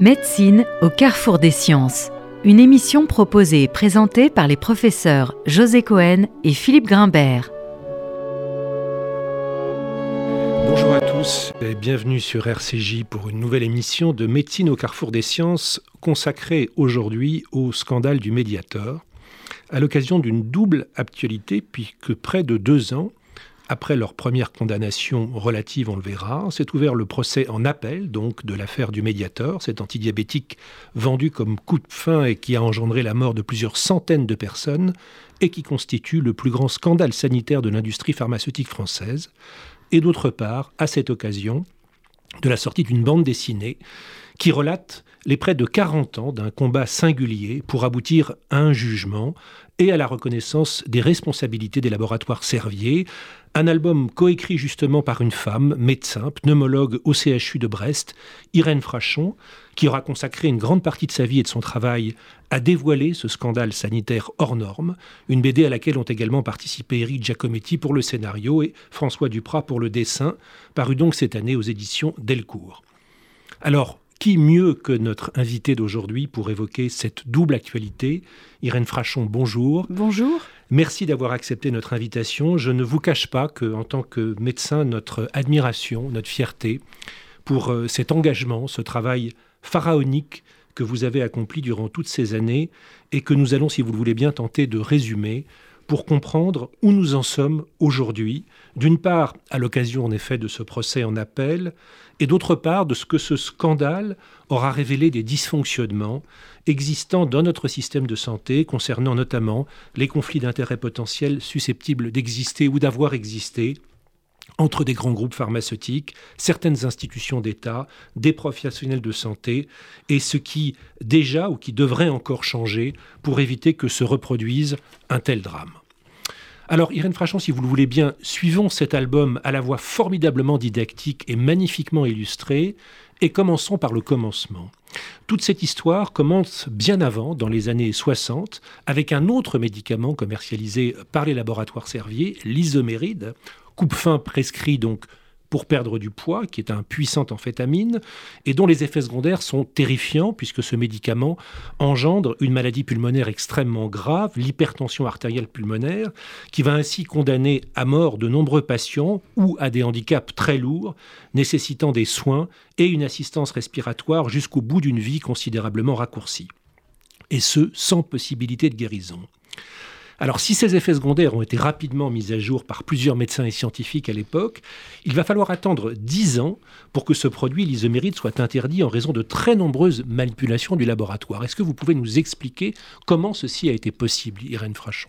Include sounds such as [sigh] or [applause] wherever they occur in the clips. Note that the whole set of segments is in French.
Médecine au carrefour des sciences. Une émission proposée et présentée par les professeurs José Cohen et Philippe Grimbert. Bonjour à tous et bienvenue sur RCJ pour une nouvelle émission de Médecine au carrefour des sciences consacrée aujourd'hui au scandale du médiateur à l'occasion d'une double actualité puisque près de deux ans après leur première condamnation relative, on le verra, s'est ouvert le procès en appel donc de l'affaire du médiateur, cet antidiabétique vendu comme coup de fin et qui a engendré la mort de plusieurs centaines de personnes et qui constitue le plus grand scandale sanitaire de l'industrie pharmaceutique française. Et d'autre part, à cette occasion, de la sortie d'une bande dessinée qui relate les près de 40 ans d'un combat singulier pour aboutir à un jugement et à la reconnaissance des responsabilités des laboratoires Servier, un album coécrit justement par une femme, médecin, pneumologue au CHU de Brest, Irène Frachon, qui aura consacré une grande partie de sa vie et de son travail à dévoiler ce scandale sanitaire hors norme, une BD à laquelle ont également participé Eric Giacometti pour le scénario et François Duprat pour le dessin, paru donc cette année aux éditions Delcourt. Alors, qui mieux que notre invité d'aujourd'hui pour évoquer cette double actualité? Irène Frachon, bonjour. Bonjour. Merci d'avoir accepté notre invitation. Je ne vous cache pas que, en tant que médecin, notre admiration, notre fierté pour euh, cet engagement, ce travail pharaonique que vous avez accompli durant toutes ces années et que nous allons, si vous le voulez bien, tenter de résumer pour comprendre où nous en sommes aujourd'hui, d'une part à l'occasion en effet de ce procès en appel, et d'autre part de ce que ce scandale aura révélé des dysfonctionnements existant dans notre système de santé concernant notamment les conflits d'intérêts potentiels susceptibles d'exister ou d'avoir existé entre des grands groupes pharmaceutiques, certaines institutions d'État, des professionnels de santé, et ce qui déjà ou qui devrait encore changer pour éviter que se reproduise un tel drame. Alors, Irène Frachon, si vous le voulez bien, suivons cet album à la voix formidablement didactique et magnifiquement illustré, et commençons par le commencement. Toute cette histoire commence bien avant, dans les années 60, avec un autre médicament commercialisé par les laboratoires Servier, l'isoméride, coupe-fin prescrit donc pour perdre du poids, qui est un puissant amphétamine, et dont les effets secondaires sont terrifiants, puisque ce médicament engendre une maladie pulmonaire extrêmement grave, l'hypertension artérielle pulmonaire, qui va ainsi condamner à mort de nombreux patients ou à des handicaps très lourds, nécessitant des soins et une assistance respiratoire jusqu'au bout d'une vie considérablement raccourcie. Et ce, sans possibilité de guérison. Alors si ces effets secondaires ont été rapidement mis à jour par plusieurs médecins et scientifiques à l'époque, il va falloir attendre 10 ans pour que ce produit, l'isoméride, soit interdit en raison de très nombreuses manipulations du laboratoire. Est-ce que vous pouvez nous expliquer comment ceci a été possible, Irène Frachon?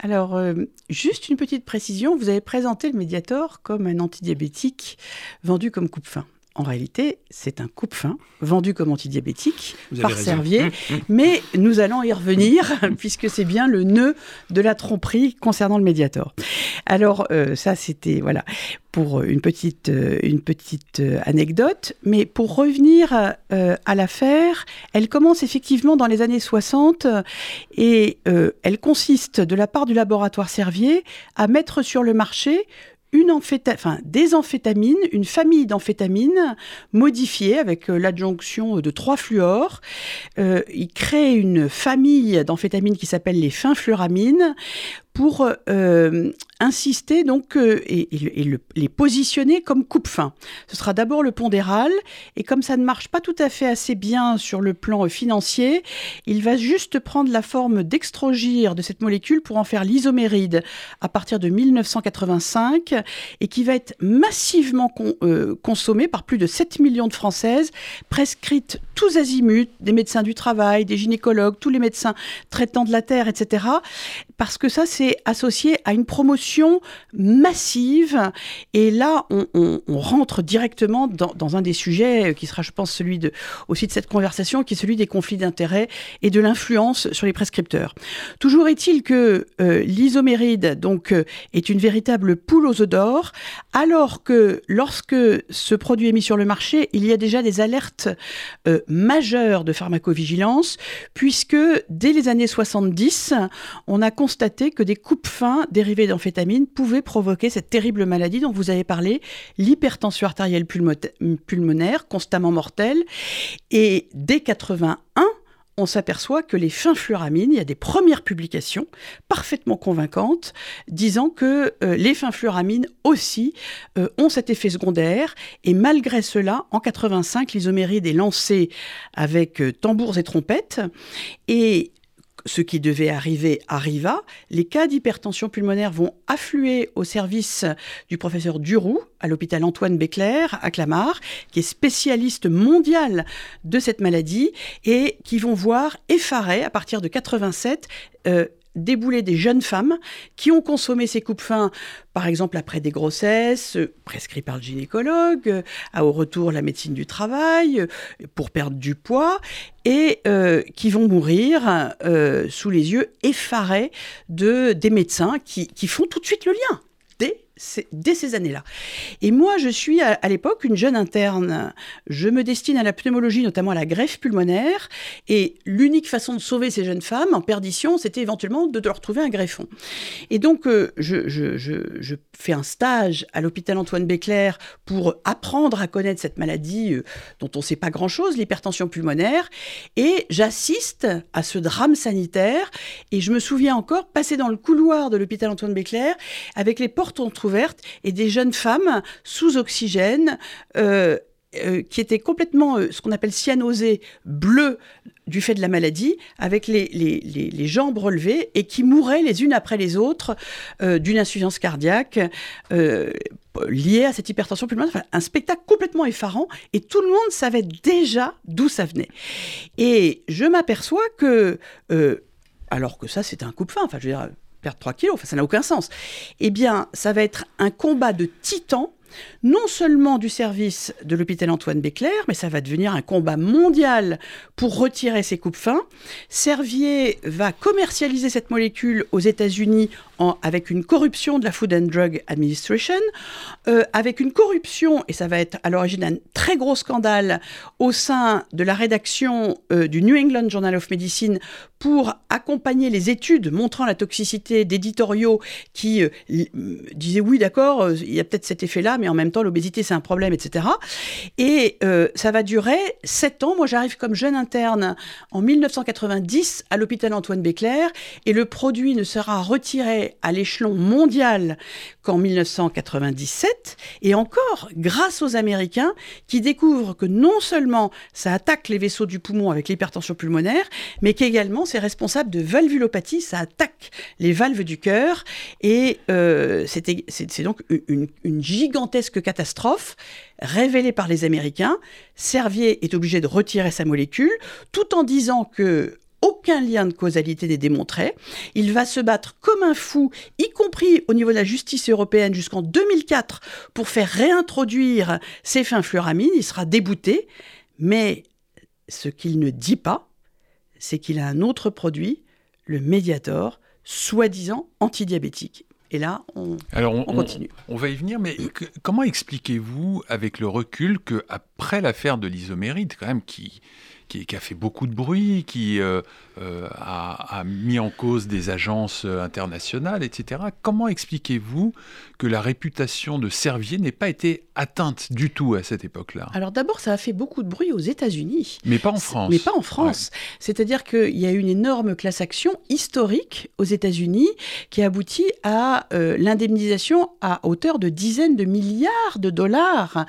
Alors, euh, juste une petite précision, vous avez présenté le Mediator comme un antidiabétique vendu comme coupe-faim en réalité, c'est un coupe-fin vendu comme antidiabétique par Servier, mmh, mmh. mais nous allons y revenir [laughs] puisque c'est bien le nœud de la tromperie concernant le Mediator. Alors euh, ça, c'était voilà pour une petite euh, une petite euh, anecdote, mais pour revenir à l'affaire, elle commence effectivement dans les années 60 et elle consiste de la part du laboratoire Servier à mettre sur le marché une des amphétamines, une famille d'amphétamines modifiées avec euh, l'adjonction de trois fluors. Euh, il crée une famille d'amphétamines qui s'appelle les finfluramines pour euh, insister donc euh, et, les positionner comme coupe-fin. Ce sera d'abord le pondéral et comme ça ne marche pas tout à fait assez bien sur le plan financier, il va juste prendre la forme d'extrogir de cette molécule pour en faire l'isoméride à partir de 1985 et qui va être massivement euh, consommée par plus de 7 millions de Françaises, prescrite tous azimuts, des médecins du travail, des gynécologues, tous les médecins traitant de la terre, etc. Parce que ça, c'est associé à une promotion massive. Et là, on, rentre directement dans, un des sujets qui sera, je pense, celui de, aussi de cette conversation, qui est celui des conflits d'intérêts et de l'influence sur les prescripteurs. Toujours est-il que euh, l'isoméride donc euh, est une véritable poule aux œufs d'or, alors que lorsque ce produit est mis sur le marché, il y a déjà des alertes euh, majeures de pharmacovigilance, puisque dès les années 70, on a constaté que des des coupes fins dérivées d'amphétamines pouvaient provoquer cette terrible maladie dont vous avez parlé, l'hypertension artérielle pulmonaire, constamment mortelle. Et dès 81, on s'aperçoit que les fluoramines, il y a des premières publications parfaitement convaincantes disant que euh, les fluoramines aussi euh, ont cet effet secondaire. Et malgré cela, en 85, l'isoméride est lancée avec euh, tambours et trompettes. Et ce qui devait arriver arriva. Les cas d'hypertension pulmonaire vont affluer au service du professeur Duroux à l'hôpital Antoine Béclair à Clamart, qui est spécialiste mondial de cette maladie et qui vont voir effarés à partir de 87 débouler des jeunes femmes qui ont consommé ces coupes fins, par exemple après des grossesses, euh, prescrits par le gynécologue, euh, à au retour la médecine du travail, euh, pour perdre du poids, et qui vont mourir sous les yeux effarés de, des médecins qui, qui font tout de suite le lien dès ces années-là. Et moi, je suis à, l'époque une jeune interne. Je me destine à la pneumologie, notamment à la greffe pulmonaire. Et l'unique façon de sauver ces jeunes femmes en perdition, c'était éventuellement de, leur trouver un greffon. Et donc, euh, je, fais un stage à l'hôpital Antoine Béclair pour apprendre à connaître cette maladie euh, dont on ne sait pas grand-chose, l'hypertension pulmonaire. Et j'assiste à ce drame sanitaire. Et je me souviens encore passer dans le couloir de l'hôpital Antoine Béclair avec les portes et des jeunes femmes sous oxygène. Euh, euh, qui étaient complètement euh, ce qu'on appelle cyanosées, bleues du fait de la maladie, avec les, les, jambes relevées et qui mouraient les unes après les autres d'une insuffisance cardiaque liée à cette hypertension pulmonaire. un spectacle complètement effarant et tout le monde savait déjà d'où ça venait. Et je m'aperçois que, alors que ça c'était un coup de fin, enfin je veux dire, perdre 3 kilos, enfin, ça n'a aucun sens. Eh bien, ça va être un combat de titans non seulement du service de l'hôpital Antoine Béclair, mais ça va devenir un combat mondial pour retirer ces coupes fins. Servier va commercialiser cette molécule aux États-Unis avec une corruption de la Food and Drug Administration, euh, avec une corruption, et ça va être à l'origine d'un très gros scandale au sein de la rédaction euh, du New England Journal of Medicine pour accompagner les études montrant la toxicité d'éditoriaux qui euh, disaient oui d'accord, il y a peut-être cet effet-là, mais en même temps, l'obésité, c'est un problème, etc. Et euh, ça va durer sept ans. Moi, j'arrive comme jeune interne en 1990 à l'hôpital Antoine Béclair et le produit ne sera retiré à l'échelon mondial qu'en 1997. Et encore, grâce aux Américains qui découvrent que non seulement ça attaque les vaisseaux du poumon avec l'hypertension pulmonaire, mais qu'également c'est responsable de valvulopathie, ça attaque les valves du cœur. Et euh, c'est donc une, gigantesque catastrophe révélée par les Américains. Servier est obligé de retirer sa molécule, tout en disant que aucun lien de causalité n'est démontré. Il va se battre comme un fou, y compris au niveau de la justice européenne jusqu'en 2004, pour faire réintroduire ces fluoramines. Il sera débouté. Mais ce qu'il ne dit pas, c'est qu'il a un autre produit, le Mediator, soi-disant antidiabétique. Et là, on, on, continue. On, va y venir, mais comment expliquez-vous, avec le recul, qu'après l'affaire de l'isoméride, quand même, qui, qui, a fait beaucoup de bruit, qui euh, euh, a, mis en cause des agences euh, internationales, etc. Comment expliquez-vous que la réputation de Servier n'ait pas été atteinte du tout à cette époque-là? Alors d'abord, ça a fait beaucoup de bruit aux États-Unis. Mais pas en France. Mais pas en France. C'est-à-dire qu'il y a eu une énorme classe action historique aux États-Unis qui aboutit à l'indemnisation à hauteur de dizaines de milliards de dollars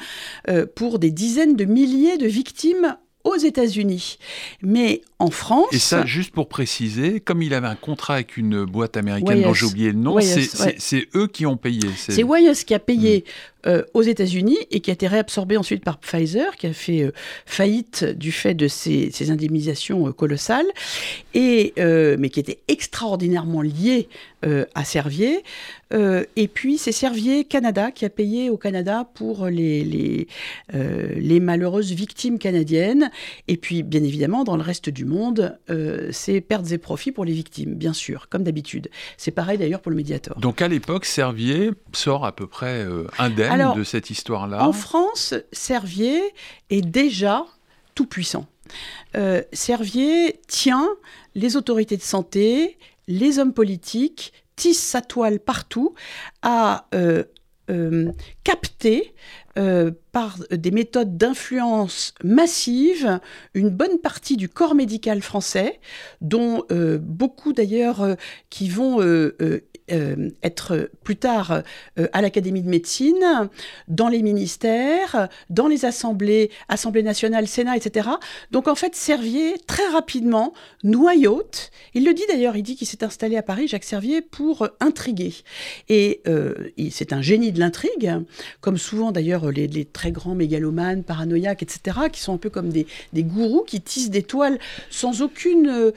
pour des dizaines de milliers de victimes aux États-Unis. Mais en France. Et ça, juste pour préciser, comme il avait un contrat avec une boîte américaine dont j'ai oublié le nom, c'est eux qui ont payé. C'est Wyeth qui a payé mm. Euh, aux États-Unis et qui a été réabsorbé ensuite par Pfizer, qui a fait euh, faillite du fait de ces, indemnisations euh, colossales, et, mais qui était extraordinairement lié à Servier. et puis c'est Servier Canada qui a payé au Canada pour les, malheureuses victimes canadiennes. Et puis bien évidemment, dans le reste du monde, c'est pertes et profits pour les victimes, bien sûr, comme d'habitude. C'est pareil d'ailleurs pour le médiateur. Donc à l'époque, Servier sort à peu près euh, indemne de cette histoire-là. En France, Servier est déjà tout puissant. Euh, Servier tient les autorités de santé, les hommes politiques, tisse sa toile partout, a capté par des méthodes d'influence massive une bonne partie du corps médical français, dont beaucoup d'ailleurs qui vont euh, être plus tard euh, à l'Académie de médecine, dans les ministères, dans les assemblées, Assemblée nationale, Sénat, etc. Donc en fait, Servier, très rapidement, noyote. Il le dit d'ailleurs, il dit qu'il s'est installé à Paris, Jacques Servier, pour intriguer. Et euh, c'est un génie de l'intrigue, comme souvent d'ailleurs les, très grands mégalomanes, paranoïaques, etc., qui sont un peu comme des, des gourous qui tissent des toiles sans aucune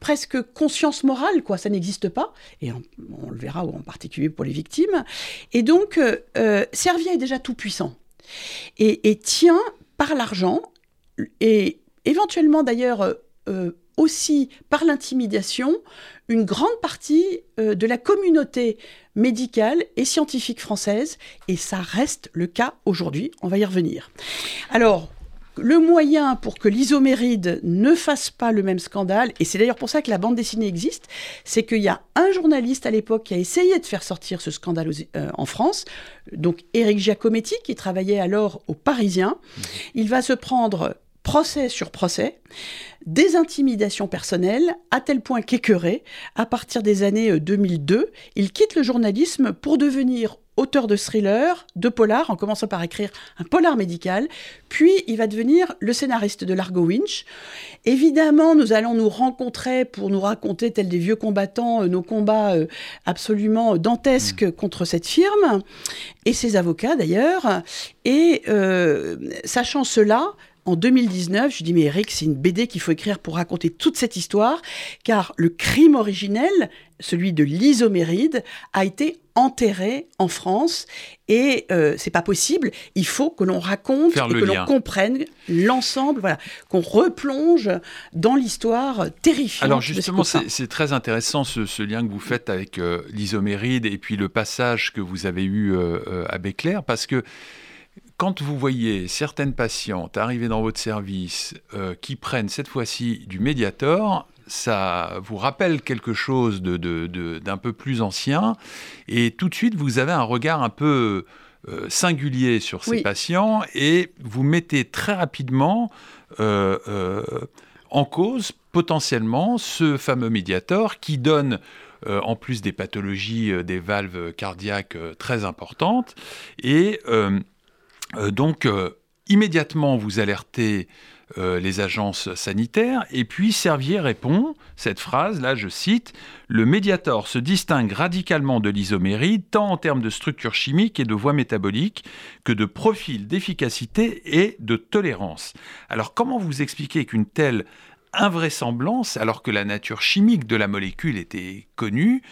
presque conscience morale, quoi, ça n'existe pas, et on, le verra, en particulier pour les victimes. Et donc, euh, euh, Servier est déjà tout puissant, et, tient par l'argent, et éventuellement d'ailleurs euh, aussi par l'intimidation, une grande partie de la communauté médicale et scientifique française, et ça reste le cas aujourd'hui, on va y revenir. Alors, le moyen pour que l'isoméride ne fasse pas le même scandale, et c'est d'ailleurs pour ça que la bande dessinée existe, c'est qu'il y a un journaliste à l'époque qui a essayé de faire sortir ce scandale euh, en France, donc Éric Giacometti, qui travaillait alors au Parisien. Mmh. Il va se prendre procès sur procès, des intimidations personnelles, à tel point qu'écœuré, à partir des années 2002, euh, il quitte le journalisme pour devenir auteur de thriller, de polar, en commençant par écrire un polar médical, puis il va devenir le scénariste de Largo Winch. Évidemment, nous allons nous rencontrer pour nous raconter, tels des vieux combattants, euh, nos combats euh, absolument dantesques mmh. contre cette firme, et ses avocats d'ailleurs. Et euh, sachant cela, en 2019, je dis mais Eric, c'est une BD qu'il faut écrire pour raconter toute cette histoire, car le crime originel, celui de l'isoméride, a été enterré en France et euh, c'est pas possible. Il faut que l'on raconte et que l'on comprenne l'ensemble, voilà, qu'on replonge dans l'histoire terrifiante. Alors justement, c'est très intéressant ce, lien que vous faites avec euh, l'isoméride et puis le passage que vous avez eu euh, euh, à Béclair, parce que quand vous voyez certaines patientes arriver dans votre service euh, qui prennent cette fois-ci du Mediator, ça vous rappelle quelque chose d'un peu plus ancien, et tout de suite vous avez un regard un peu euh, singulier sur ces patients, et vous mettez très rapidement euh, en cause potentiellement ce fameux Mediator qui donne en plus des pathologies des valves cardiaques très importantes, et donc, euh, immédiatement, vous alertez euh, les agences sanitaires. Et puis Servier répond, cette phrase, là je cite, Le médiator se distingue radicalement de l'isoméride, tant en termes de structure chimique et de voie métabolique que de profil d'efficacité et de tolérance. Alors comment vous expliquez qu'une telle invraisemblance, alors que la nature chimique de la molécule était connue,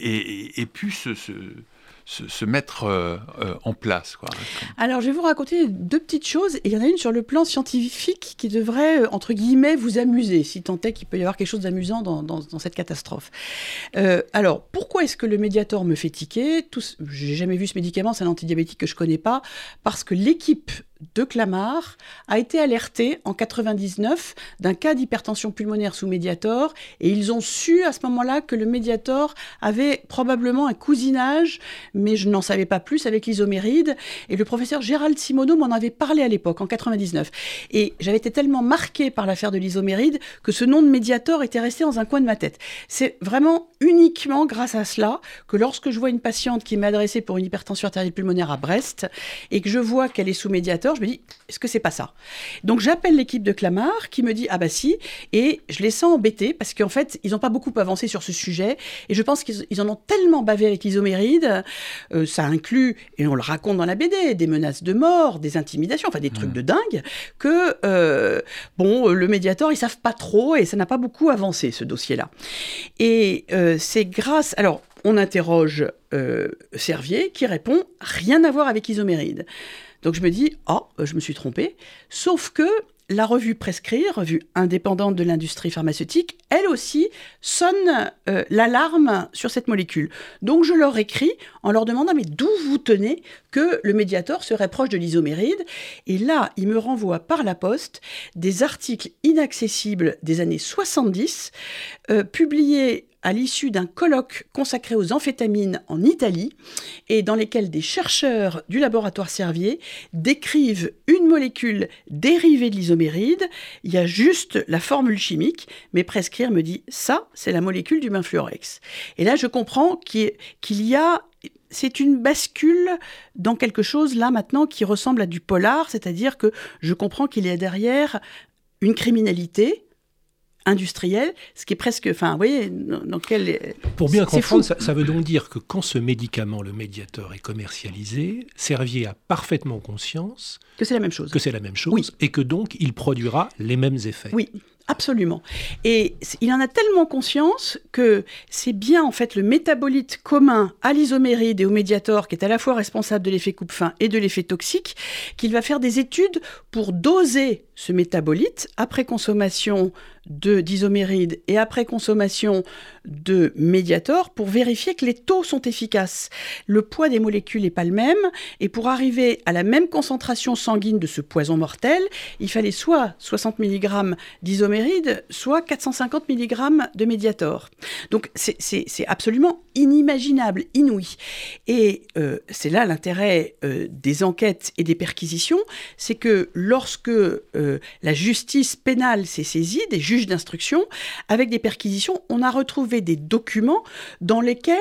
ait, pu se se, mettre euh, euh, en place. Alors, je vais vous raconter deux petites choses, il y en a une sur le plan scientifique qui devrait, euh, entre guillemets, vous amuser, si tant est qu'il peut y avoir quelque chose d'amusant dans, cette catastrophe. alors, pourquoi est-ce que le médiator me fait tiquer? J'ai jamais vu ce médicament, c'est un antidiabétique que je connais pas, parce que l'équipe de Clamart a été alerté en 99 d'un cas d'hypertension pulmonaire sous médiator et ils ont su à ce moment-là que le médiator avait probablement un cousinage, mais je n'en savais pas plus avec l'isoméride. Et le professeur Gérald Simoneau m'en avait parlé à l'époque, en 99. Et j'avais été tellement marqué par l'affaire de l'isoméride que ce nom de médiator était resté dans un coin de ma tête. C'est vraiment uniquement grâce à cela que lorsque je vois une patiente qui m'est adressée pour une hypertension artérielle pulmonaire à Brest et que je vois qu'elle est sous médiator, je me dis, est-ce que c'est pas ça? Donc j'appelle l'équipe de Clamart qui me dit, ah bah si, et je les sens embêtés parce qu'en fait, ils n'ont pas beaucoup avancé sur ce sujet, et je pense qu'ils en ont tellement bavé avec l'isoméride, euh, ça inclut, et on le raconte dans la BD, des menaces de mort, des intimidations, enfin des trucs mmh. de dingue, que, euh, bon, le médiateur, ils savent pas trop, et ça n'a pas beaucoup avancé, ce dossier-là. Et euh, c'est grâce... Alors, on interroge Servier qui répond rien à voir avec Isoméride. Donc je me dis, oh, je me suis trompée. Sauf que la revue Prescrire, revue indépendante de l'industrie pharmaceutique, elle aussi sonne euh, l'alarme sur cette molécule. Donc je leur écris en leur demandant mais d'où vous tenez que le médiator serait proche de l'isoméride? Et là, ils me renvoient par la poste des articles inaccessibles des années 70, euh, publiés à l'issue d'un colloque consacré aux amphétamines en Italie et dans lesquels des chercheurs du laboratoire Servier décrivent une molécule dérivée de l'isoméride. Il y a juste la formule chimique, mais Prescrire me dit ça, c'est la molécule du benfluorex. Et là, je comprends qu'il y a c'est une bascule dans quelque chose là maintenant qui ressemble à du polar, c'est-à-dire que je comprends qu'il y a derrière une criminalité industrielle, ce qui est presque, enfin, vous voyez, dans quel... Pour bien comprendre, ça, veut donc dire que quand ce médicament, le médiator, est commercialisé, Servier a parfaitement conscience... Que c'est la même chose. Que c'est la même chose, et que donc il produira les mêmes effets. Oui, Absolument. Et il en a tellement conscience que c'est bien en fait le métabolite commun à l'isoméride et au médiator qui est à la fois responsable de l'effet coupe-fin et de l'effet toxique qu'il va faire des études pour doser ce métabolite après consommation d'isoméride et après consommation de médiator pour vérifier que les taux sont efficaces. Le poids des molécules n'est pas le même et pour arriver à la même concentration sanguine de ce poison mortel, il fallait soit 60 mg d'isoméride, soit 450 mg de médiator. Donc c'est absolument inimaginable, inouï. Et euh, c'est là l'intérêt euh, des enquêtes et des perquisitions, c'est que lorsque euh, la justice pénale s'est saisie, des d'instruction, avec des perquisitions, on a retrouvé des documents dans lesquels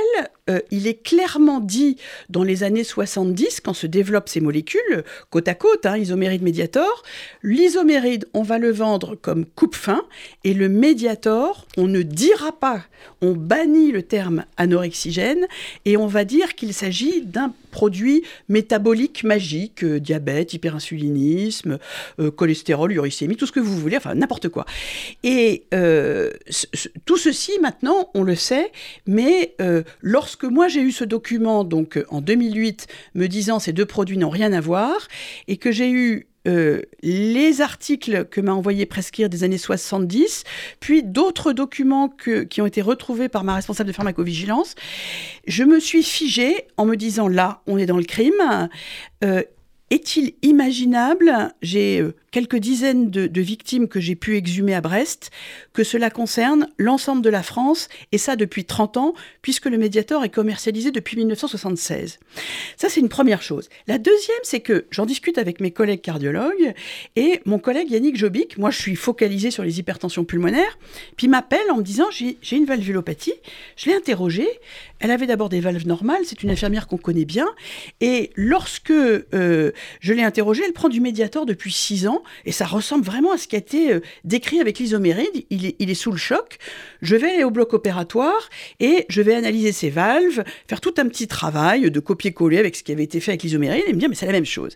euh, il est clairement dit dans les années 70, quand se développent ces molécules, côte à côte, hein, isoméride médiator, l'isoméride, on va le vendre comme coupe-fin, et le médiator, on ne dira pas, on bannit le terme anorexigène, et on va dire qu'il s'agit d'un produit métabolique magique, euh, diabète, hyperinsulinisme, euh, cholestérol, uricémie, tout ce que vous voulez, enfin n'importe quoi. Tout ceci, maintenant, on le sait, mais lorsque que moi j'ai eu ce document donc euh, en 2008 me disant ces deux produits n'ont rien à voir et que j'ai eu euh, les articles que m'a envoyé Prescrire des années 70, puis d'autres documents qui ont été retrouvés par ma responsable de pharmacovigilance, je me suis figée en me disant là, on est dans le crime. Euh, est-il imaginable, j'ai euh, quelques dizaines de, victimes que j'ai pu exhumer à Brest, que cela concerne l'ensemble de la France, et ça depuis 30 ans, puisque le médiator est commercialisé depuis 1976. Ça, c'est une première chose. La deuxième, c'est que j'en discute avec mes collègues cardiologues, et mon collègue Yannick Jobic, moi je suis focalisé sur les hypertensions pulmonaires, puis m'appelle en me disant j'ai une valvulopathie, je l'ai interrogée, elle avait d'abord des valves normales, c'est une infirmière qu'on connaît bien, et lorsque... Euh, je l'ai interrogée, elle prend du médiator depuis 6 ans, et ça ressemble vraiment à ce qui a été euh, décrit avec l'isoméride. Il est, sous le choc. Je vais aller au bloc opératoire et je vais analyser ses valves, faire tout un petit travail de copier-coller avec ce qui avait été fait avec l'isoméride et me dire, mais c'est la même chose.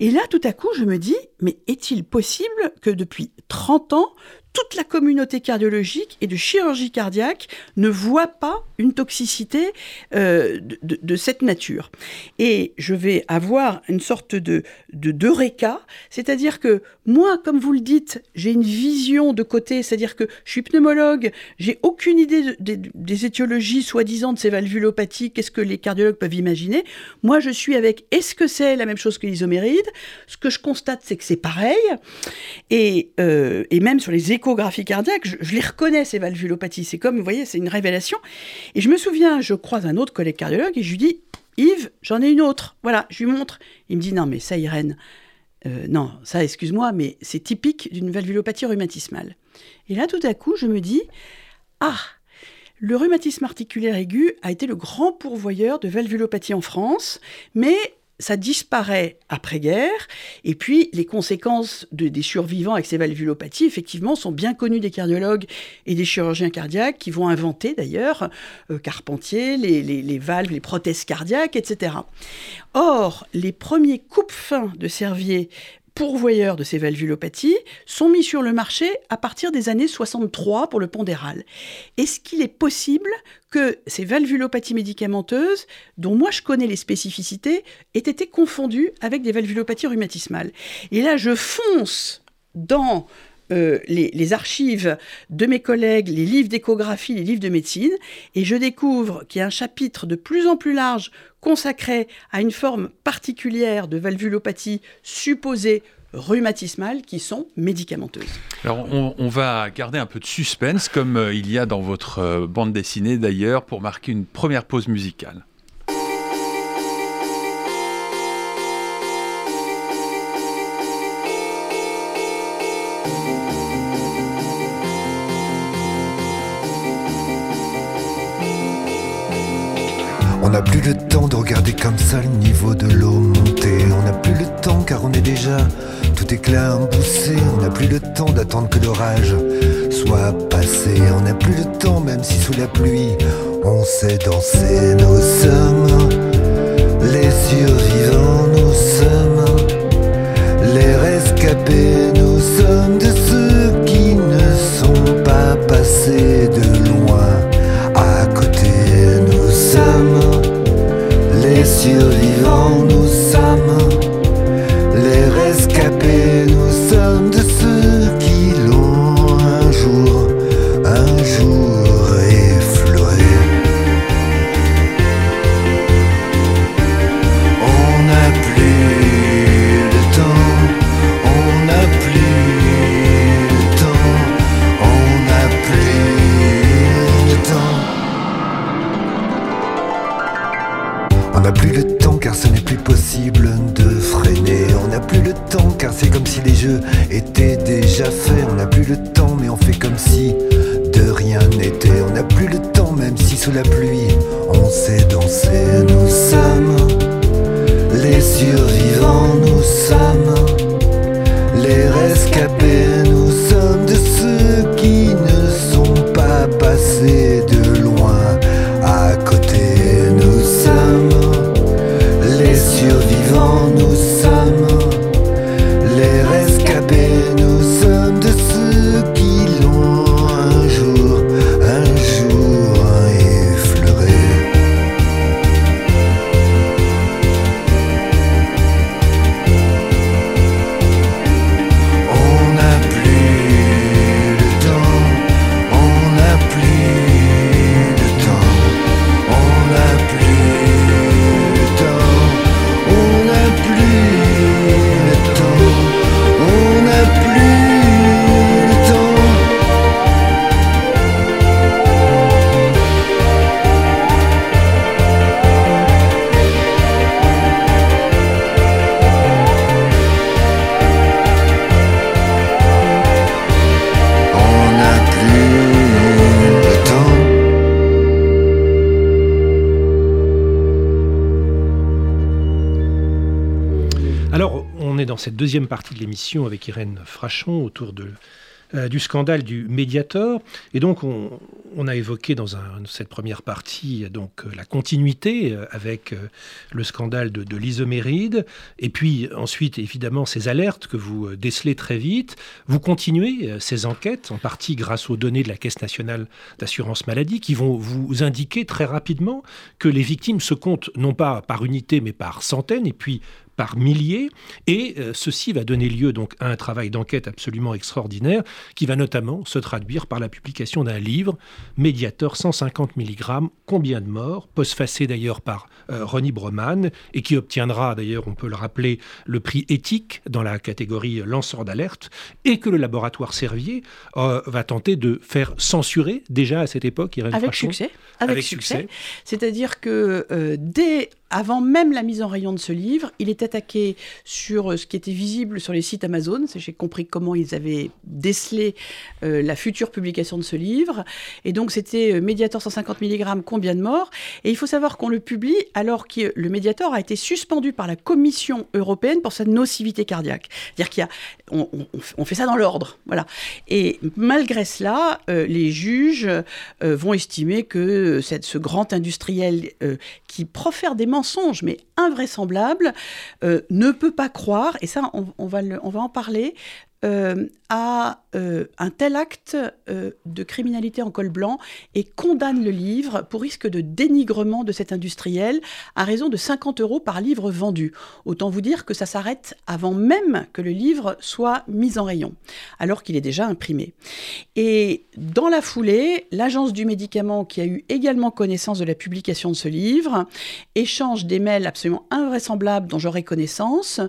Et là, tout à coup, je me dis, mais est-il possible que depuis 30 ans, toute la communauté cardiologique et de chirurgie cardiaque ne voit pas une toxicité euh, de, cette nature. Et je vais avoir une sorte de d'eureka, c'est-à-dire que moi, comme vous le dites, j'ai une vision de côté, c'est-à-dire que je suis pneumologue, j'ai aucune idée des étiologies soi-disant de ces valvulopathies, qu'est-ce que les cardiologues peuvent imaginer. Moi, je suis avec est-ce que c'est la même chose que l'isoméride? Ce que je constate, c'est que c'est pareil. Et, euh, et même sur les échographies cardiaques, je, les reconnais, ces valvulopathies. C'est comme, vous voyez, c'est une révélation. Et je me souviens, je croise un autre collègue cardiologue et je lui dis, Yves, j'en ai une autre. Voilà, je lui montre. Il me dit, non, mais ça, Irène, euh, non, ça, excuse-moi, mais c'est typique d'une valvulopathie rhumatismale. Et là, tout à coup, je me dis, ah, le rhumatisme articulaire aigu a été le grand pourvoyeur de valvulopathie en France, mais ça disparaît après-guerre, et puis les conséquences des survivants avec ces valvulopathies, effectivement, sont bien connues des cardiologues et des chirurgiens cardiaques qui vont inventer d'ailleurs, euh, Carpentier, les, les, valves, les prothèses cardiaques, etc. Or, les premiers coupes-fins de Servier pourvoyeurs de ces valvulopathies sont mis sur le marché à partir des années 63 pour le pondéral. Est-ce qu'il est possible que ces valvulopathies médicamenteuses, dont moi je connais les spécificités, aient été confondues avec des valvulopathies rhumatismales? Et là, je fonce dans euh, les, archives de mes collègues, les livres d'échographie, les livres de médecine, et je découvre qu'il y a un chapitre de plus en plus large consacré à une forme particulière de valvulopathie supposée rhumatismales qui sont médicamenteuses. Alors on, va garder un peu de suspense comme euh, il y a dans votre euh, bande dessinée d'ailleurs pour marquer une première pause musicale. On n'a plus le temps de regarder comme ça le niveau de l'eau monter. On n'a plus le temps car on est déjà tout éclat boussé. On n'a plus le temps d'attendre que l'orage soit passé. On n'a plus le temps même si sous la pluie on sait danser. Nous sommes les survivants, nous sommes les rescapés. Nous sommes de ceux qui ne sont pas passés rescapés, étaient déjà faits. On n'a plus le temps mais on fait comme si de rien n'était. On n'a plus le temps même si sous la pluie on sait danser. Alors, on est dans cette deuxième partie de l'émission avec Irène Frachon autour euh, du scandale du Mediator. Et donc, on, a évoqué dans cette première partie donc, euh, la continuité euh, avec le scandale de, de l'isoméride. Et puis, ensuite, évidemment, ces alertes que vous décelez très vite. Vous continuez ces enquêtes, en partie grâce aux données de la Caisse nationale d'assurance maladie, qui vont vous indiquer très rapidement que les victimes se comptent non pas par unité, mais par centaines. Et puis, par milliers, et euh, ceci va donner lieu donc à un travail d'enquête absolument extraordinaire qui va notamment se traduire par la publication d'un livre, Mediator 150 mg, combien de morts, postfacé d'ailleurs par euh, Ronnie Broman, et qui obtiendra d'ailleurs, on peut le rappeler, le prix éthique dans la catégorie lanceur d'alerte, et que le laboratoire Servier euh, va tenter de faire censurer déjà à cette époque, Irène Avec Frachon. succès. Avec, Avec succès. succès. C'est-à-dire que euh, dès avant même la mise en rayon de ce livre, il est attaqué sur euh, ce qui était visible sur les sites Amazon. J'ai compris comment ils avaient décelé euh, la future publication de ce livre. Et donc c'était euh, Mediator 150 mg, combien de morts? Et il faut savoir qu'on le publie alors que le Mediator a été suspendu par la Commission européenne pour sa nocivité cardiaque. C'est-à-dire qu'il y a, on, fait ça dans l'ordre, voilà. Et malgré cela, euh, les juges vont estimer que cette- ce grand industriel qui profère des mensonges, mais invraisemblables, euh, ne peut pas croire, et ça, va, on va en parler, euh, à euh, un tel acte euh, de criminalité en col blanc et condamne le livre pour risque de dénigrement de cet industriel à raison de 50 euros par livre vendu. Autant vous dire que ça s'arrête avant même que le livre soit mis en rayon, alors qu'il est déjà imprimé. Et dans la foulée, l'agence du médicament, qui a eu également connaissance de la publication de ce livre, échange des mails absolument invraisemblables dont j'aurai connaissance,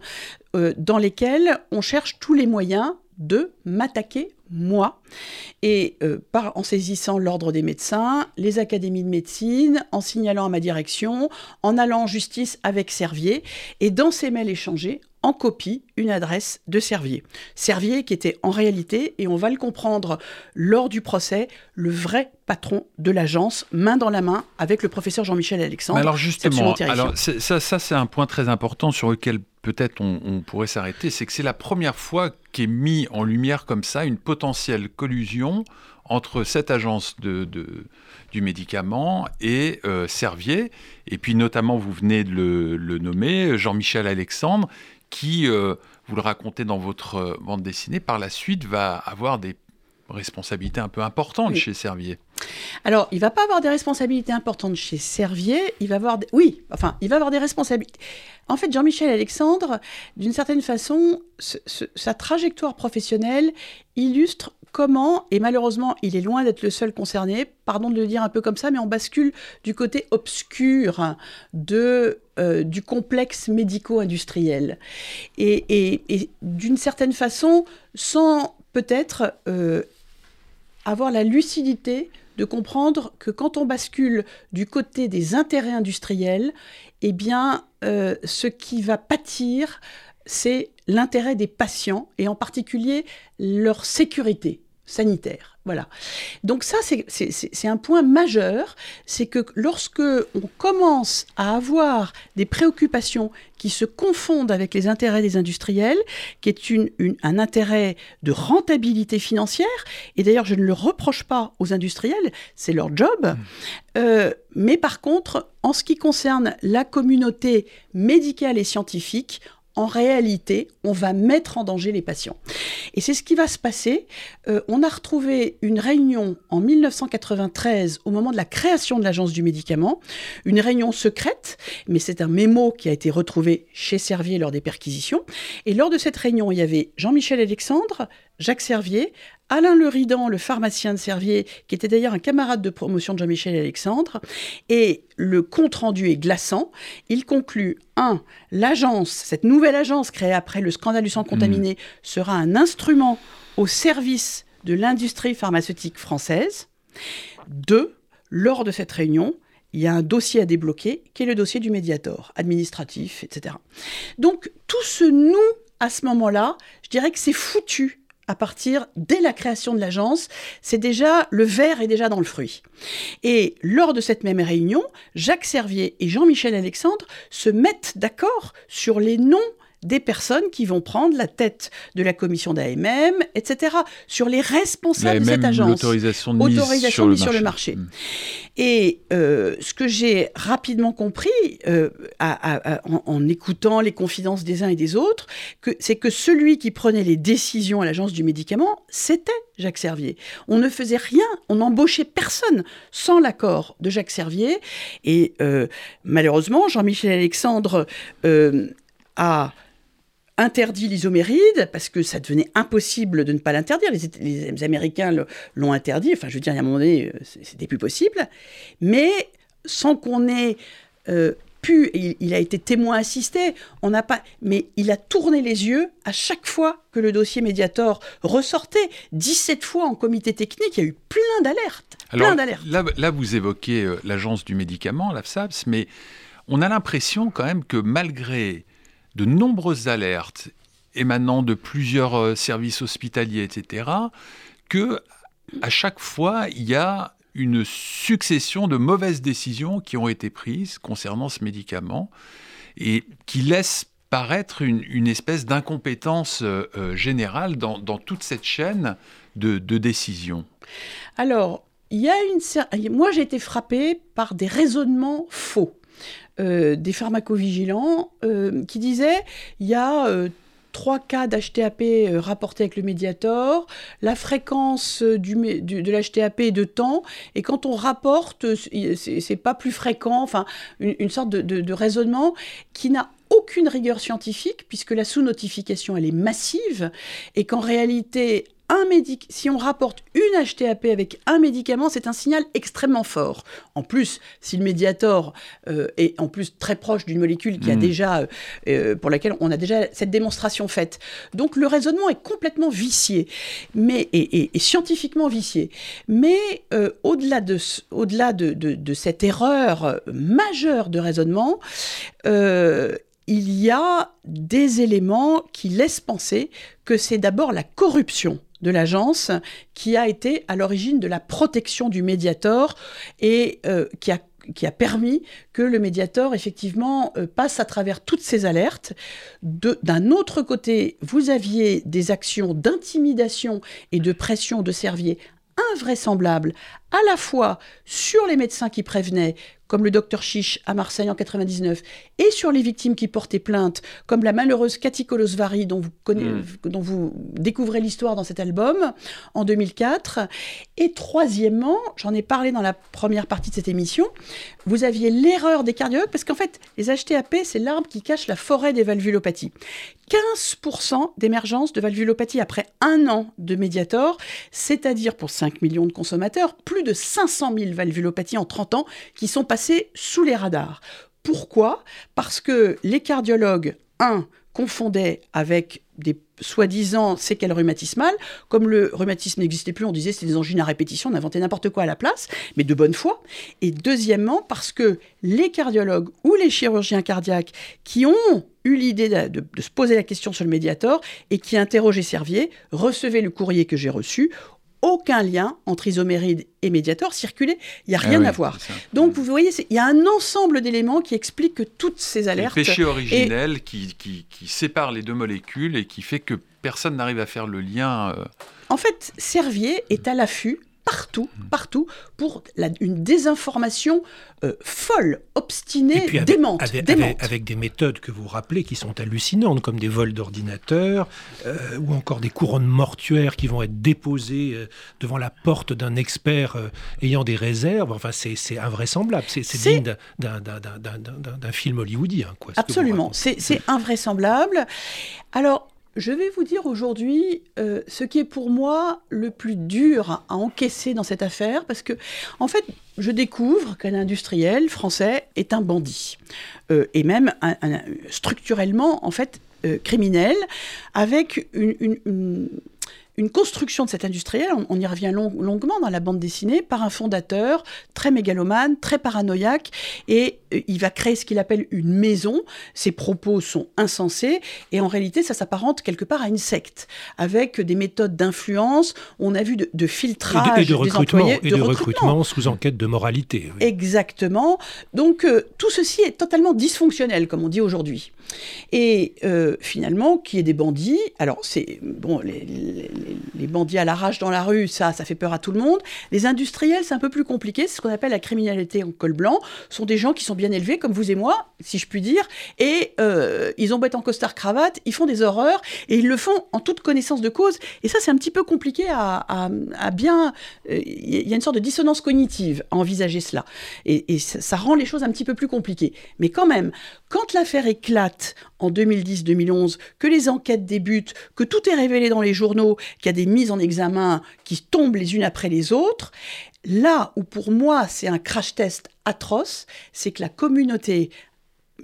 euh, dans lesquels on cherche tous les moyens de m'attaquer moi, et euh, par, en saisissant l'ordre des médecins, les académies de médecine, en signalant à ma direction, en allant en justice avec Servier, et dans ces mails échangés, en copie une adresse de Servier. Servier qui était en réalité, et on va le comprendre lors du procès, le vrai patron de l'agence, main dans la main avec le professeur Jean-Michel Alexandre. alors justement, alors ça, ça c'est un point très important sur lequel peut-être on, pourrait s'arrêter, c'est que c'est la première fois qu'est mis en lumière comme ça une potentielle collusion entre cette agence de, du médicament et euh, Servier, et puis notamment, vous venez de le, nommer, Jean-Michel Alexandre, qui, euh, vous le racontez dans votre euh, bande dessinée, par la suite va avoir des responsabilités un peu importantes chez Servier. Alors, il va pas avoir des responsabilités importantes chez Servier, il va avoir... Oui, enfin, il va avoir des responsabilités... En fait, Jean-Michel Alexandre, d'une certaine façon, sa trajectoire professionnelle illustre comment, et malheureusement, il est loin d'être le seul concerné, pardon de le dire un peu comme ça, mais on bascule du côté obscur de, euh, du complexe médico-industriel. Et, d'une certaine façon, sans peut-être euh, avoir la lucidité de comprendre que quand on bascule du côté des intérêts industriels, eh euh, ce qui va pâtir, c'est l'intérêt des patients et en particulier leur sécurité sanitaire. Voilà. Donc ça, c'est un point majeur, c'est que lorsque on commence à avoir des préoccupations qui se confondent avec les intérêts des industriels, qui est une, un intérêt de rentabilité financière, et d'ailleurs je ne le reproche pas aux industriels, c'est leur job, mmh. euh, mais par contre, en ce qui concerne la communauté médicale et scientifique, en réalité, on va mettre en danger les patients. Et c'est ce qui va se passer. Euh, on a retrouvé une réunion en 1993 au moment de la création de l'Agence du médicament, une réunion secrète, mais c'est un mémo qui a été retrouvé chez Servier lors des perquisitions. Et lors de cette réunion, il y avait Jean-Michel Alexandre, Jacques Servier, Alain Leridan, le pharmacien de Servier, qui était d'ailleurs un camarade de promotion de Jean-Michel Alexandre, et le compte-rendu est glaçant. Il conclut 1. L'agence, cette nouvelle agence créée après le scandale du sang contaminé, mmh. sera un instrument au service de l'industrie pharmaceutique française. 2. Lors de cette réunion, il y a un dossier à débloquer, qui est le dossier du médiator, administratif, etc. Donc tout ce nous, à ce moment-là, je dirais que c'est foutu à partir dès la création de l'agence, c'est déjà le verre est déjà dans le fruit. Et lors de cette même réunion, Jacques Servier et Jean-Michel Alexandre se mettent d'accord sur les noms des personnes qui vont prendre la tête de la commission d'AMM, etc., sur les responsables de cette agence. L'autorisation de mise, sur, sur, le marché. Hmm. Et euh, ce que j'ai rapidement compris euh, en, écoutant les confidences des uns et des autres, c'est que celui qui prenait les décisions à l'agence du médicament, c'était Jacques Servier. On ne faisait rien, on n'embauchait personne sans l'accord de Jacques Servier. Et euh, malheureusement, Jean-Michel Alexandre a interdit l'isoméride parce que ça devenait impossible de ne pas l'interdire. Les, Américains l'ont interdit. Enfin, je veux dire, il y a un moment donné, euh, c'était plus possible. Mais sans qu'on ait euh, pu, il, a été témoin assisté, on n'a pas, mais il a tourné les yeux à chaque fois que le dossier Mediator ressortait. 17 fois en comité technique, il y a eu plein d'alertes. Plein d'alerte. Là, là, vous évoquez euh, l'agence du médicament, l'AFSAPS, mais on a l'impression quand même que malgré de nombreuses alertes émanant de plusieurs euh, services hospitaliers, etc., que à chaque fois, il y a une succession de mauvaises décisions qui ont été prises concernant ce médicament et qui laissent paraître une, espèce d'incompétence euh, euh, générale dans, toute cette chaîne de, décisions. Alors, il y a une... Moi, j'ai été frappée par des raisonnements faux. Euh, des pharmacovigilants euh, qui disaient il y a euh, trois cas d'HTAP rapportés avec le Mediator, la fréquence du, de l'HTAP est de temps, et quand on rapporte, c'est pas plus fréquent, enfin, une, sorte de, de, raisonnement qui n'a aucune rigueur scientifique, puisque la sous-notification, elle est massive, et qu'en réalité, un médic si on rapporte une HTAP avec un médicament, c'est un signal extrêmement fort. En plus, si le médiator euh, est en plus très proche d'une molécule qui a Mm. déjà, euh, euh, pour laquelle on a déjà cette démonstration faite. Donc le raisonnement est complètement vicié, mais et, et- et scientifiquement vicié. Mais euh, au-delà de, au-delà de, de- de cette erreur majeure de raisonnement, il y a des éléments qui laissent penser que c'est d'abord la corruption de l'agence qui a été à l'origine de la protection du médiator et euh, qui a qui a permis que le médiator, effectivement, euh, passe à travers toutes ces alertes. D'un autre côté, vous aviez des actions d'intimidation et de pression de Servier invraisemblables, à la fois sur les médecins qui prévenaient, comme le docteur Chiche à Marseille en 99, et sur les victimes qui portaient plainte, comme la malheureuse Cathy Kolosvari, dont vous, Mm. dont vous découvrez l'histoire dans cet album, en 2004. Et troisièmement, j'en ai parlé dans la première partie de cette émission, vous aviez l'erreur des cardiologues, parce qu'en fait, les HTAP, c'est l'arbre qui cache la forêt des valvulopathies. 15% d'émergence de valvulopathie après un an de Mediator, c'est-à-dire pour 5 millions de consommateurs, plus de 500 000 valvulopathies en 30 ans qui sont passées sous les radars. Pourquoi? Parce que les cardiologues, un, confondaient avec des soi-disant séquelles rhumatismales. Comme le rhumatisme n'existait plus, on disait c'était des angines à répétition, on inventait n'importe quoi à la place, mais de bonne foi. Et deuxièmement, parce que les cardiologues ou les chirurgiens cardiaques qui ont eu l'idée de, se poser la question sur le médiator et qui interrogeaient Servier recevaient le courrier que j'ai reçu. Aucun lien entre isoméride et médiator circulait. Il n'y a Ah rien oui, à voir. Donc, vous voyez, il y a un ensemble d'éléments qui expliquent que toutes ces C'est le alertes. péché originel qui, qui, qui sépare les deux molécules et qui fait que personne n'arrive à faire le lien. euh, En fait, Servier est à l'affût partout, partout, pour la- une désinformation euh, folle, obstinée, avec, démente, avec- démente. avec- avec des méthodes que vous rappelez qui sont hallucinantes, comme des vols d'ordinateurs, euh, ou encore des couronnes mortuaires qui vont être déposées euh, devant la porte d'un expert ayant des réserves. Enfin, c'est invraisemblable. C'est digne d'un- film hollywoodien. Quoi, Absolument, c'est invraisemblable. Alors, je vais vous dire aujourd'hui euh, ce qui est pour moi le plus dur à encaisser dans cette affaire, parce que, en fait, je découvre qu'un industriel français est un bandit, Euh, et même structurellement, en fait, euh, criminel, avec une- une construction de cet industriel, on, on y revient long- longuement dans la bande dessinée, par un fondateur très mégalomane, très paranoïaque, et euh, il va créer ce qu'il appelle une maison. Ses propos sont insensés, et en réalité, ça s'apparente quelque part à une secte, avec des méthodes d'influence. On a vu de, de Et filtrage de, et de des recrutement, employés, et de recrutement sous enquête de moralité. oui. Exactement. Donc euh, tout ceci est totalement dysfonctionnel, comme on dit aujourd'hui. Et euh, finalement, qui est des bandits? Alors c'est bon, les, les- les bandits à l'arrache dans la rue, ça, ça fait peur à tout le monde. Les industriels, c'est un peu plus compliqué. C'est ce qu'on appelle la criminalité en col blanc. Ce sont des gens qui sont bien élevés, comme vous et moi, si je puis dire, et euh, ils ont bête en costard cravate, ils font des horreurs et ils le font en toute connaissance de cause. Et ça, c'est un petit peu compliqué à, bien. euh, Il y a une sorte de dissonance cognitive à envisager cela. Et, et ça, ça rend les choses un petit peu plus compliquées. Mais quand même, quand l'affaire éclate en 2010-2011, que les enquêtes débutent, que tout est révélé dans les journaux, qu'il y a des mises en examen qui tombent les unes après les autres, là où pour moi c'est un crash test atroce, c'est que la communauté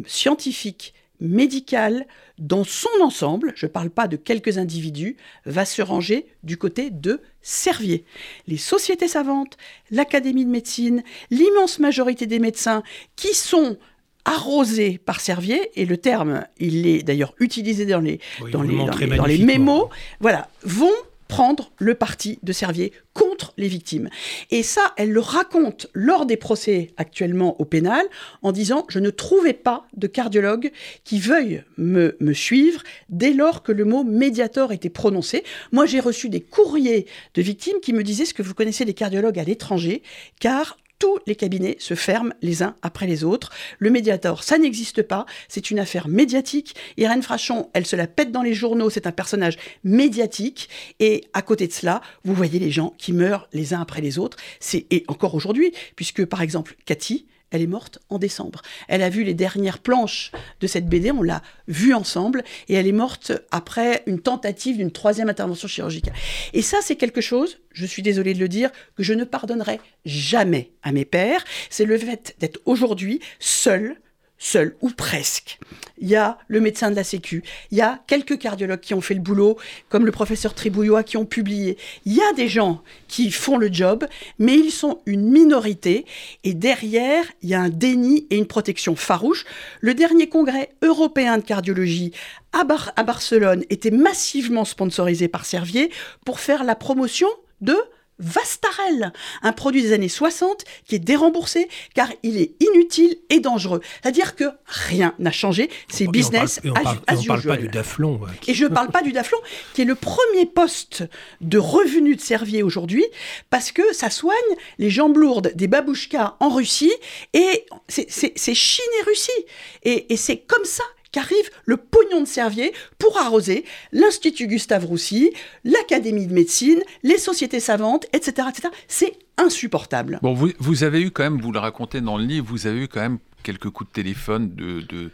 scientifique, médicale, dans son ensemble, je ne parle pas de quelques individus, va se ranger du côté de Servier. Les sociétés savantes, l'Académie de médecine, l'immense majorité des médecins qui sont arrosés par Servier, et le terme, il est d'ailleurs utilisé dans les, Oui, dans les, dans montrez les- dans les magnifiquement. mémos, voilà, vont prendre le parti de Servier contre les victimes. Et ça, elle le raconte lors des procès actuellement au pénal en disant je ne trouvais pas de cardiologue qui veuille me, me suivre dès lors que le mot médiator était prononcé. Moi, j'ai reçu des courriers de victimes qui me disaient ce que vous connaissez des cardiologues à l'étranger, car tous les cabinets se ferment les uns après les autres. Le Mediator, ça n'existe pas. C'est une affaire médiatique. Irène Frachon, elle se la pète dans les journaux. C'est un personnage médiatique. Et à côté de cela, vous voyez les gens qui meurent les uns après les autres. C'est et encore aujourd'hui, puisque par exemple Cathy, elle est morte en décembre. Elle a vu les dernières planches de cette BD, on l'a vue ensemble, et elle est morte après une tentative d'une troisième intervention chirurgicale. Et ça, c'est quelque chose, je suis désolée de le dire, que je ne pardonnerai jamais à mes pères. C'est le fait d'être aujourd'hui seule seul, ou presque. Il y a le médecin de la Sécu, il y a quelques cardiologues qui ont fait le boulot, comme le professeur Tribouillois qui ont publié. Il y a des gens qui font le job, mais ils sont une minorité, et derrière, il y a un déni et une protection farouche. Le dernier congrès européen de cardiologie à, à Barcelone était massivement sponsorisé par Servier pour faire la promotion de Vastarel, un produit des années 60 qui est déremboursé car il est inutile et dangereux. C'est-à-dire que rien n'a changé, c'est business et on parle, on parle pas du Daflon. Et je ne parle pas du Daflon, qui est le premier poste de revenu de Servier aujourd'hui, parce que ça soigne les jambes lourdes des babouchkas en Russie, et c'est Chine et Russie. Et, et c'est comme ça qu'arrive le pognon de Servier pour arroser l'Institut Gustave Roussy, l'Académie de médecine, les sociétés savantes, etc. etc. C'est insupportable. Bon, vous, vous, avez eu quand même, vous le racontez dans le livre, vous avez eu quand même quelques coups de téléphone de, de,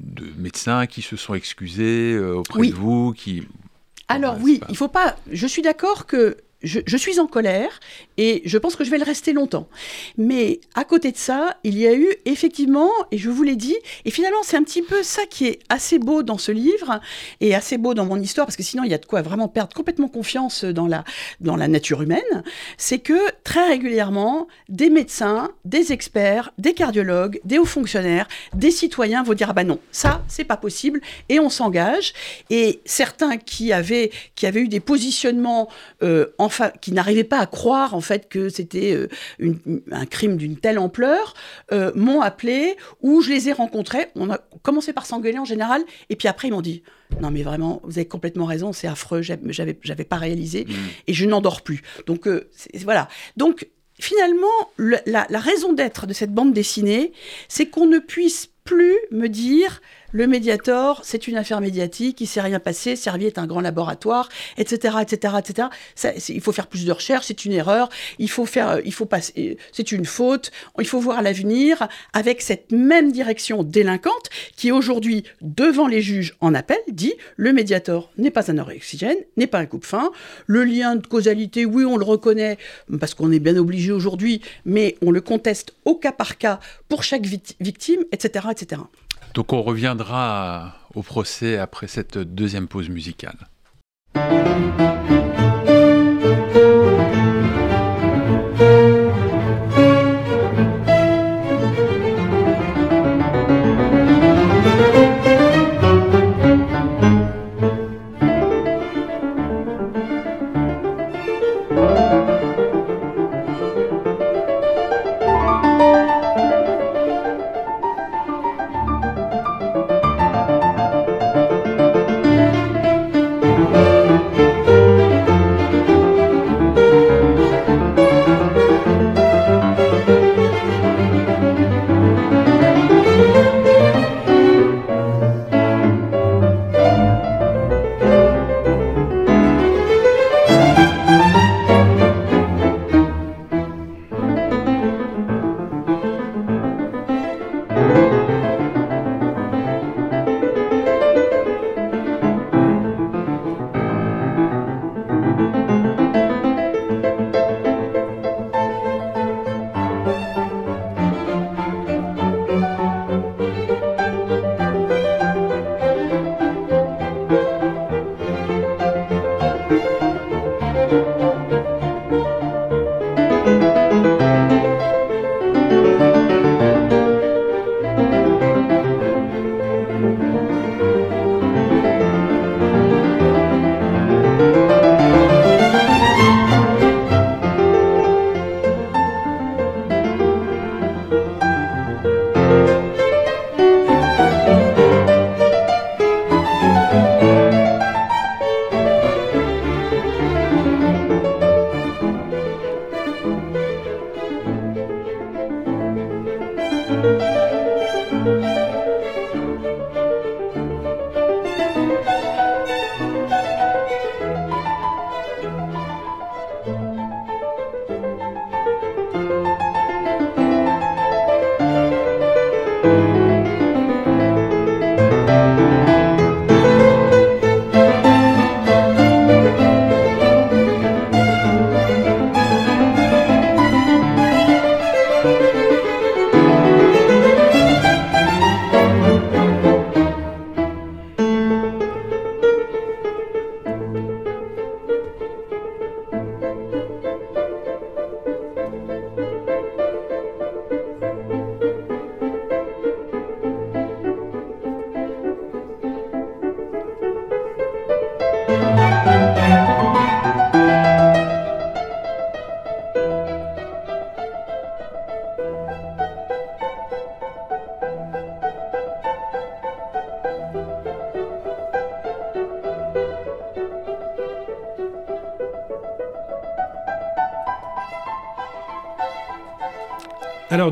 de médecins qui se sont excusés euh, auprès oui. de vous, qui... Alors oui, pas... il faut pas. Je suis d'accord que je, suis en colère et je pense que je vais le rester longtemps. Mais à côté de ça, il y a eu effectivement, et je vous l'ai dit, et finalement c'est un petit peu ça qui est assez beau dans ce livre et assez beau dans mon histoire, parce que sinon il y a de quoi vraiment perdre complètement confiance dans la, dans la nature humaine, c'est que très régulièrement, des médecins, des experts, des cardiologues, des hauts fonctionnaires, des citoyens vont dire ah bah non, ça c'est pas possible et on s'engage. Et certains qui avaient, qui avaient eu des positionnements euh, en enfin, qui n'arrivaient pas à croire en fait que c'était euh, une, un crime d'une telle ampleur, euh, m'ont appelé ou je les ai rencontrés. On a commencé par s'engueuler en général, et puis après ils m'ont dit non mais vraiment vous avez complètement raison, c'est affreux, j'avais j'avais pas réalisé mmh. et je n'en dors plus. Donc euh, voilà. Donc finalement le, la, la raison d'être de cette bande dessinée, c'est qu'on ne puisse plus me dire le Mediator, c'est une affaire médiatique, il s'est rien passé, Servier est un grand laboratoire, etc., etc., etc. Il faut faire plus de recherches, c'est une erreur, il faut faire, il faut passer, c'est une faute, il faut voir l'avenir avec cette même direction délinquante qui aujourd'hui, devant les juges en appel, dit le Mediator n'est pas un oxygène, n'est pas un coupe-fin, le lien de causalité, oui, on le reconnaît parce qu'on est bien obligé aujourd'hui, mais on le conteste au cas par cas pour chaque victime, etc., etc. Donc on reviendra au procès après cette deuxième pause musicale.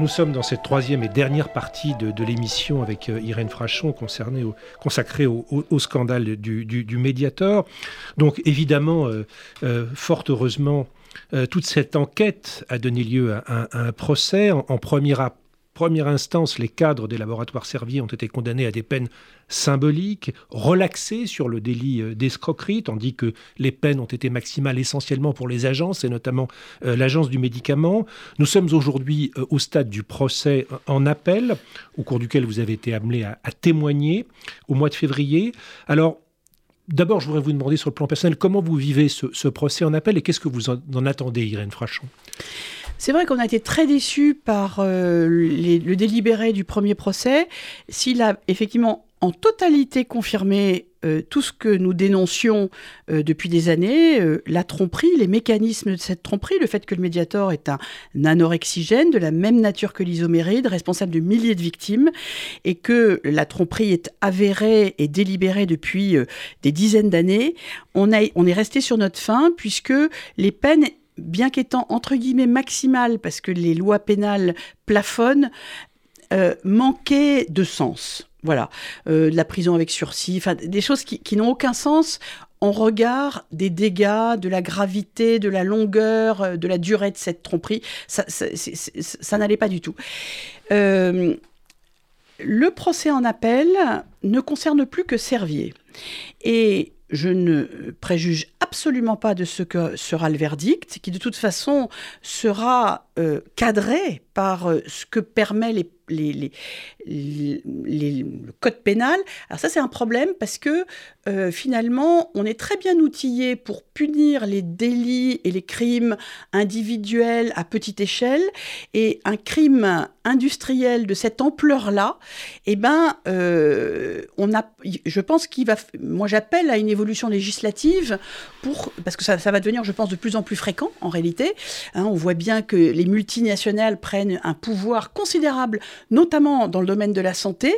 Nous sommes dans cette troisième et dernière partie de, l'émission avec euh, Irène Frachon consacrée au, scandale du, du, Mediator. Donc évidemment, euh, euh, fort heureusement, toute cette enquête a donné lieu à, un procès en, en première première instance, les cadres des laboratoires Servier ont été condamnés à des peines symboliques, relaxées sur le délit euh, d'escroquerie, tandis que les peines ont été maximales essentiellement pour les agences, et notamment euh, l'agence du médicament. Nous sommes aujourd'hui euh, au stade du procès en appel, au cours duquel vous avez été amené à, témoigner au mois de février. Alors, D'abord, je voudrais vous demander sur le plan personnel comment vous vivez ce, procès en appel et qu'est-ce que vous en attendez, Irène Frachon? C'est vrai qu'on a été très déçus par euh, le délibéré du premier procès. S'il a effectivement en totalité confirmé euh, tout ce que nous dénoncions euh, depuis des années, la tromperie, les mécanismes de cette tromperie, le fait que le médiator est un anorexigène de la même nature que l'isoméride, responsable de milliers de victimes, et que la tromperie est avérée et délibérée depuis des dizaines d'années, on, on est resté sur notre fin puisque les peines bien qu'étant entre guillemets maximale, parce que les lois pénales plafonnent, euh, manquaient de sens. Voilà, euh, de la prison avec sursis, des choses qui, n'ont aucun sens en regard des dégâts, de la gravité, de la longueur, euh, de la durée de cette tromperie. Ça, ça, n'allait pas du tout. le procès en appel ne concerne plus que Servier. Et je ne préjuge absolument pas de ce que sera le verdict, qui de toute façon sera euh, cadré par euh, ce que permet les les, le code pénal. Alors ça, c'est un problème parce que euh, finalement, on est très bien outillé pour punir les délits et les crimes individuels à petite échelle. Et un crime industriel de cette ampleur-là, eh ben, euh, on a, je pense qu'il va... Moi, j'appelle à une évolution législative pour... Parce que ça, ça, va devenir, je pense, de plus en plus fréquent, en réalité. Hein, on voit bien que les multinationales prennent un pouvoir considérable notamment dans le domaine de la santé,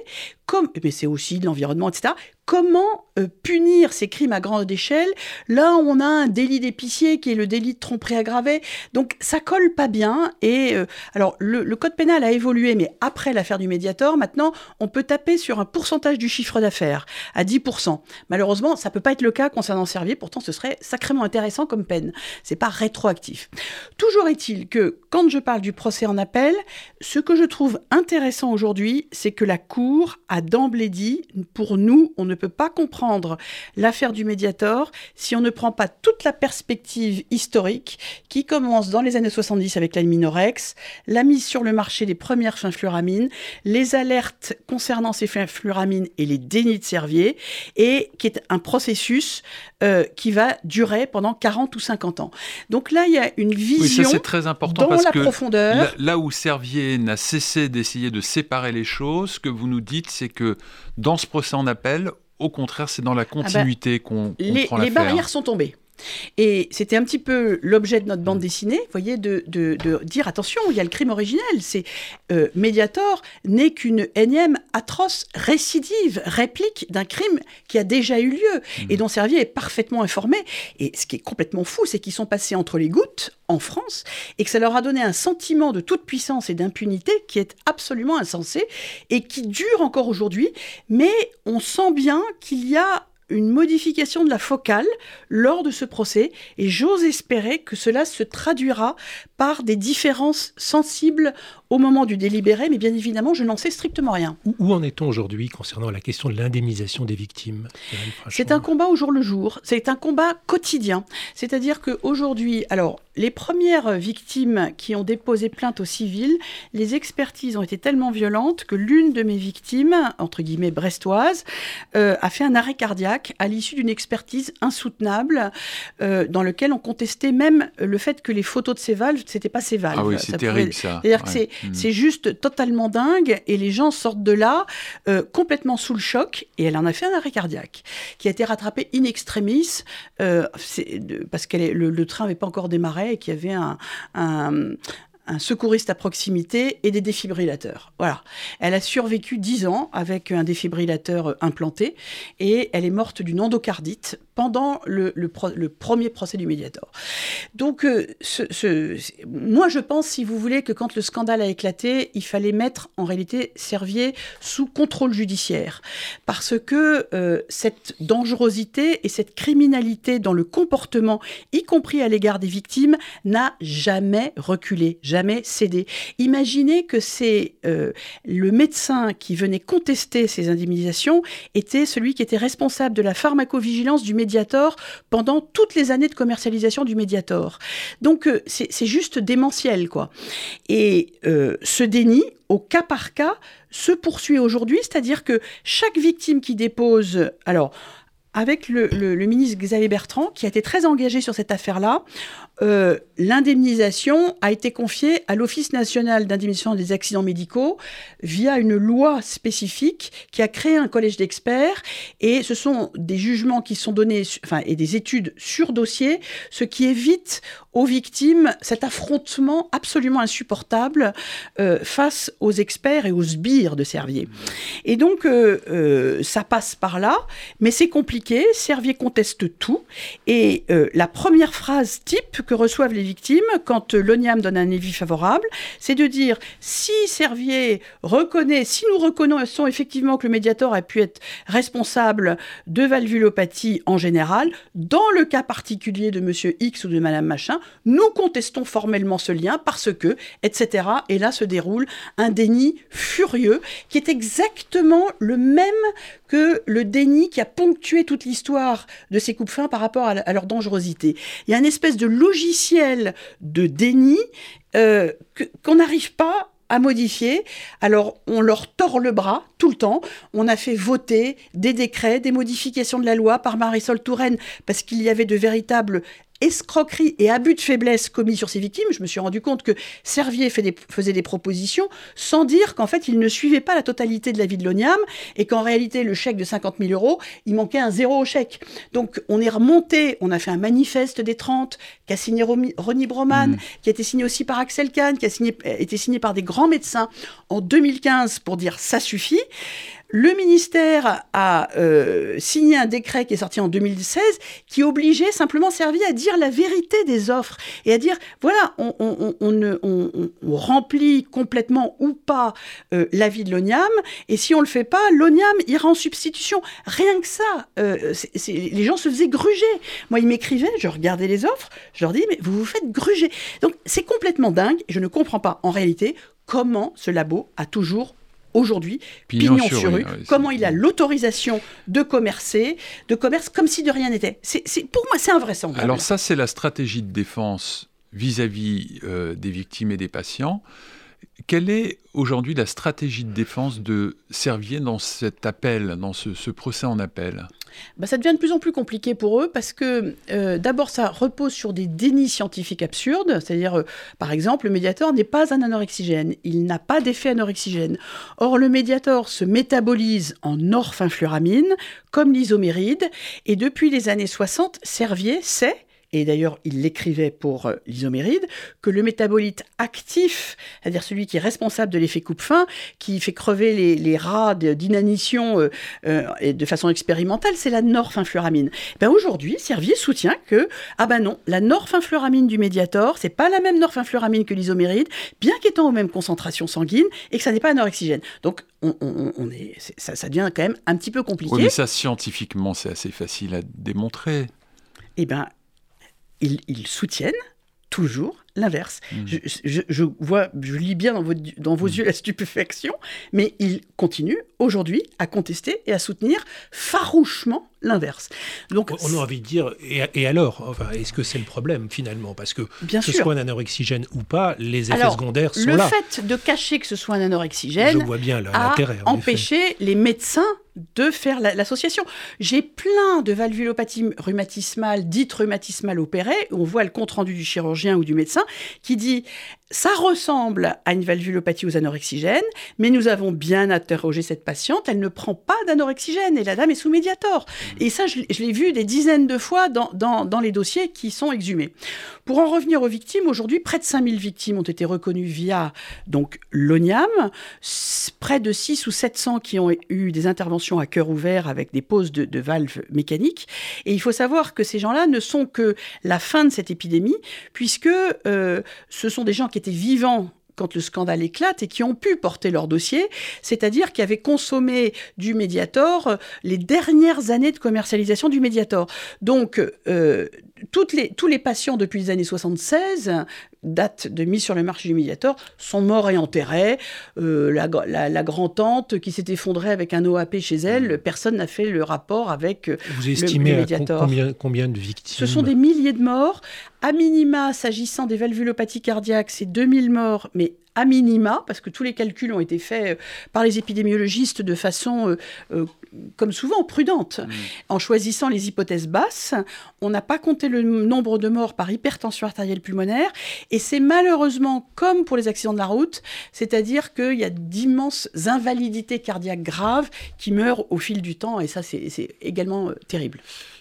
comme, mais c'est aussi de l'environnement, etc. Comment euh, punir ces crimes à grande échelle Là, on a un délit d'épicier qui est le délit de tromperie aggravée. Donc, ça colle pas bien. Et euh, alors, le, code pénal a évolué, mais après l'affaire du Mediator, maintenant, on peut taper sur un pourcentage du chiffre d'affaires à 10%. Malheureusement, ça peut pas être le cas concernant Servier. Pourtant, ce serait sacrément intéressant comme peine. C'est pas rétroactif. Toujours est-il que quand je parle du procès en appel, ce que je trouve intéressant aujourd'hui, c'est que la Cour a d'emblée dit, pour nous, on ne peut pas comprendre l'affaire du Mediator si on ne prend pas toute la perspective historique qui commence dans les années 70 avec la Minorex, la mise sur le marché des premières fluoramines, les alertes concernant ces fluoramines et les dénis de Servier, et qui est un processus euh, qui va durer pendant 40 ou 50 ans. Donc là, il y a une vision oui, ça, très important dans parce la que profondeur. Là, où Servier n'a cessé d'essayer de séparer les choses, ce que vous nous dites, c'est que dans ce procès en appel, au contraire, c'est dans la ah bah, continuité qu'on qu les, prend Les barrières sont tombées. Et c'était un petit peu l'objet de notre bande dessinée, vous voyez, de, dire attention, il y a le crime originel. C'est euh, Mediator n'est qu'une énième atroce récidive, réplique d'un crime qui a déjà eu lieu et dont Servier est parfaitement informé. Et ce qui est complètement fou, c'est qu'ils sont passés entre les gouttes en France et que ça leur a donné un sentiment de toute puissance et d'impunité qui est absolument insensé et qui dure encore aujourd'hui. Mais on sent bien qu'il y a une modification de la focale lors de ce procès et j'ose espérer que cela se traduira par des différences sensibles au moment du délibéré, mais bien évidemment, je n'en sais strictement rien. Où, en est-on aujourd'hui concernant la question de l'indemnisation des victimes C'est un combat au jour le jour, c'est un combat quotidien. C'est-à-dire qu'aujourd'hui, alors, les premières victimes qui ont déposé plainte au civil, les expertises ont été tellement violentes que l'une de mes victimes, entre guillemets brestoise, euh, a fait un arrêt cardiaque à l'issue d'une expertise insoutenable euh, dans lequel on contestait même le fait que les photos de ses valves, c'était pas ses valves. Ah oui, c'est terrible ça. C'est-à-dire que c'est Mm. C'est juste totalement dingue et les gens sortent de là euh, complètement sous le choc et elle en a fait un arrêt cardiaque qui a été rattrapé in extremis euh, parce que le, train n'avait pas encore démarré et qu'il y avait un, un secouriste à proximité et des défibrillateurs. Voilà. Elle a survécu dix ans avec un défibrillateur implanté et elle est morte d'une endocardite pendant le, premier procès du Mediator. Donc, euh, ce, moi, je pense, si vous voulez, que quand le scandale a éclaté, il fallait mettre en réalité Servier sous contrôle judiciaire. Parce que euh, cette dangerosité et cette criminalité dans le comportement, y compris à l'égard des victimes, n'a jamais reculé, jamais cédé. Imaginez que c'est euh, le médecin qui venait contester ces indemnisations était celui qui était responsable de la pharmacovigilance du Pendant toutes les années de commercialisation du Mediator. Donc euh, c'est juste démentiel, quoi. Et euh, ce déni, au cas par cas, se poursuit aujourd'hui, c'est-à-dire que chaque victime qui dépose, alors avec le, ministre Xavier Bertrand, qui a été très engagé sur cette affaire-là. Euh, l'indemnisation a été confiée à l'Office national d'indemnisation des accidents médicaux via une loi spécifique qui a créé un collège d'experts. Et ce sont des jugements qui sont donnés, et des études sur dossier, ce qui évite aux victimes cet affrontement absolument insupportable euh, face aux experts et aux sbires de Servier. Et donc, euh, ça passe par là, mais c'est compliqué Servier conteste tout. Et la première phrase type que reçoivent les victimes quand euh, l'ONIAM donne un avis favorable, c'est de dire si Servier reconnaît, si nous reconnaissons effectivement que le médiateur a pu être responsable de valvulopathie en général, dans le cas particulier de monsieur X ou de madame machin, nous contestons formellement ce lien parce que, etc. Et là se déroule un déni furieux qui est exactement le même que le déni qui a ponctué toute l'histoire de ces coupes fins par rapport à, leur dangerosité. Il y a une espèce de logiciel de déni euh, qu'on n'arrive pas à modifier. Alors, on leur tord le bras tout le temps. On a fait voter des décrets, des modifications de la loi par Marisol Touraine parce qu'il y avait de véritables escroquerie et abus de faiblesse commis sur ces victimes, je me suis rendu compte que Servier faisait des propositions sans dire qu'en fait, il ne suivait pas la totalité de la vie de l'ONIAM et qu'en réalité, le chèque de 50 000 euros, il manquait un zéro au chèque. Donc, on est remonté, on a fait un manifeste des 30 qui a signé Ronnie Broman, mmh. qui a été signé aussi par Axel Kahn, qui a signé, été signé par des grands médecins en 2015 pour dire ça suffit. Le ministère a euh, signé un décret qui est sorti en 2016 qui obligeait simplement servi à dire la vérité des offres et à dire voilà, on, on, remplit complètement ou pas euh, l'avis de l'ONIAM et si on le fait pas, l'ONIAM ira en substitution. Rien que ça, euh, les gens se faisaient gruger. Moi, ils m'écrivaient, je regardais les offres, je leur dis mais vous vous faites gruger. Donc c'est complètement dingue. Je ne comprends pas en réalité comment ce labo a toujours aujourd'hui, pignon, sur rue, comment il a l'autorisation de commercer, de commerce comme si de rien n'était. C'est, pour moi, c'est invraisemblable. Alors ça, c'est la stratégie de défense vis-à-vis euh, des victimes et des patients. Quelle est aujourd'hui la stratégie de défense de Servier dans cet appel, dans ce, procès en appel? Bah, ça devient de plus en plus compliqué pour eux parce que euh, d'abord ça repose sur des dénis scientifiques absurdes, c'est-à-dire euh, par exemple le médiator n'est pas un anorexigène, il n'a pas d'effet anorexigène. Or le médiator se métabolise en norphinfluramine comme l'isoméride. Et depuis les années 60, Servier sait et d'ailleurs il l'écrivait pour euh, l'isoméride, que le métabolite actif, c'est-à-dire celui qui est responsable de l'effet coupe-fin, qui fait crever les, rats d'inanition euh, euh, de façon expérimentale, c'est la norphinfluramine. Ben aujourd'hui, Servier soutient que, ah ben non, la norphinfluramine du médiator, c'est pas la même norphinfluramine que l'isoméride, bien qu'étant aux mêmes concentrations sanguines, et que ça n'est pas anorexigène. Donc on, on, est, ça, ça, devient quand même un petit peu compliqué. Oui, mais ça, scientifiquement, c'est assez facile à démontrer. Eh bien, ils, soutiennent toujours l'inverse. Mmh. Je, vois, je lis bien dans, dans vos mmh. yeux la stupéfaction, mais ils continuent aujourd'hui à contester et à soutenir farouchement l'inverse. Donc, on a envie de dire, et, alors? Enfin, Est-ce que c'est le problème finalement? Parce que que ce soit un anorexigène ou pas, les effets secondaires sont là. Le fait de cacher que ce soit un anorexigène Je vois bien a empêché les médecins de faire l'association. J'ai plein de valvulopathie rhumatismale, dites rhumatismale opérées, on voit le compte-rendu du chirurgien ou du médecin qui dit ça ressemble à une valvulopathie aux anorexigènes, mais nous avons bien interrogé cette patiente. Elle ne prend pas d'anorexigène et la dame est sous médiator. Mmh. Et ça, je, l'ai vu des dizaines de fois dans, dans, les dossiers qui sont exhumés. Pour en revenir aux victimes, aujourd'hui, près de 5000 victimes ont été reconnues via donc l'ONIAM, près de 6 ou 700 qui ont eu des interventions à cœur ouvert avec des poses de, de valves mécaniques. Et il faut savoir que ces gens-là ne sont que la fin de cette épidémie, puisque euh, ce sont des gens qui étaient vivants quand le scandale éclate et qui ont pu porter leur dossier, c'est-à-dire qui avaient consommé du Mediator euh, les dernières années de commercialisation du Mediator. Donc, euh, toutes les, tous les patients depuis les années 76, date de mise sur le marché du Mediator, sont morts et enterrés. Euh, la, la, grand-tante qui s'est effondrée avec un OAP chez elle, mmh. personne n'a fait le rapport avec Vous estimez le, Mediator. combien, combien de victimes Ce sont des milliers de morts. À minima, s'agissant des valvulopathies cardiaques, c'est 2000 morts, mais à minima, parce que tous les calculs ont été faits euh, par les épidémiologistes de façon, euh, euh, comme souvent, prudente. Mmh. En choisissant les hypothèses basses, on n'a pas compté le nombre de morts par hypertension artérielle pulmonaire, et c'est malheureusement comme pour les accidents de la route, c'est-à-dire qu'il y a d'immenses invalidités cardiaques graves qui meurent au fil du temps, et ça c'est également terrible.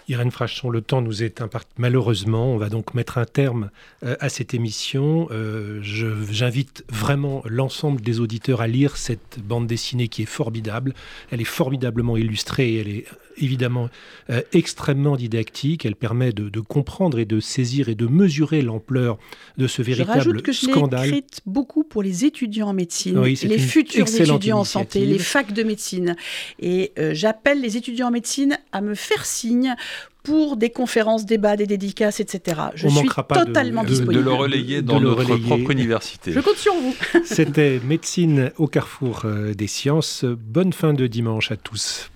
Irène Frachon, le temps nous est imparti malheureusement. On va donc mettre un terme euh, à cette émission. Euh, j'invite vraiment l'ensemble des auditeurs à lire cette bande dessinée qui est formidable. Elle est formidablement illustrée, elle est évidemment euh, extrêmement didactique. Elle permet de, comprendre et de saisir et de mesurer l'ampleur de ce véritable scandale. Je rajoute que je l'ai écrite beaucoup pour les étudiants en médecine, les futurs étudiants en santé, les facs de médecine. Et j'appelle les étudiants en médecine à me faire signe pour des conférences, débats, des dédicaces, etc. Je suis totalement disponible. De le relayer dans notre propre université. Je compte sur vous. C'était Médecine au carrefour euh, des sciences. Bonne fin de dimanche à tous.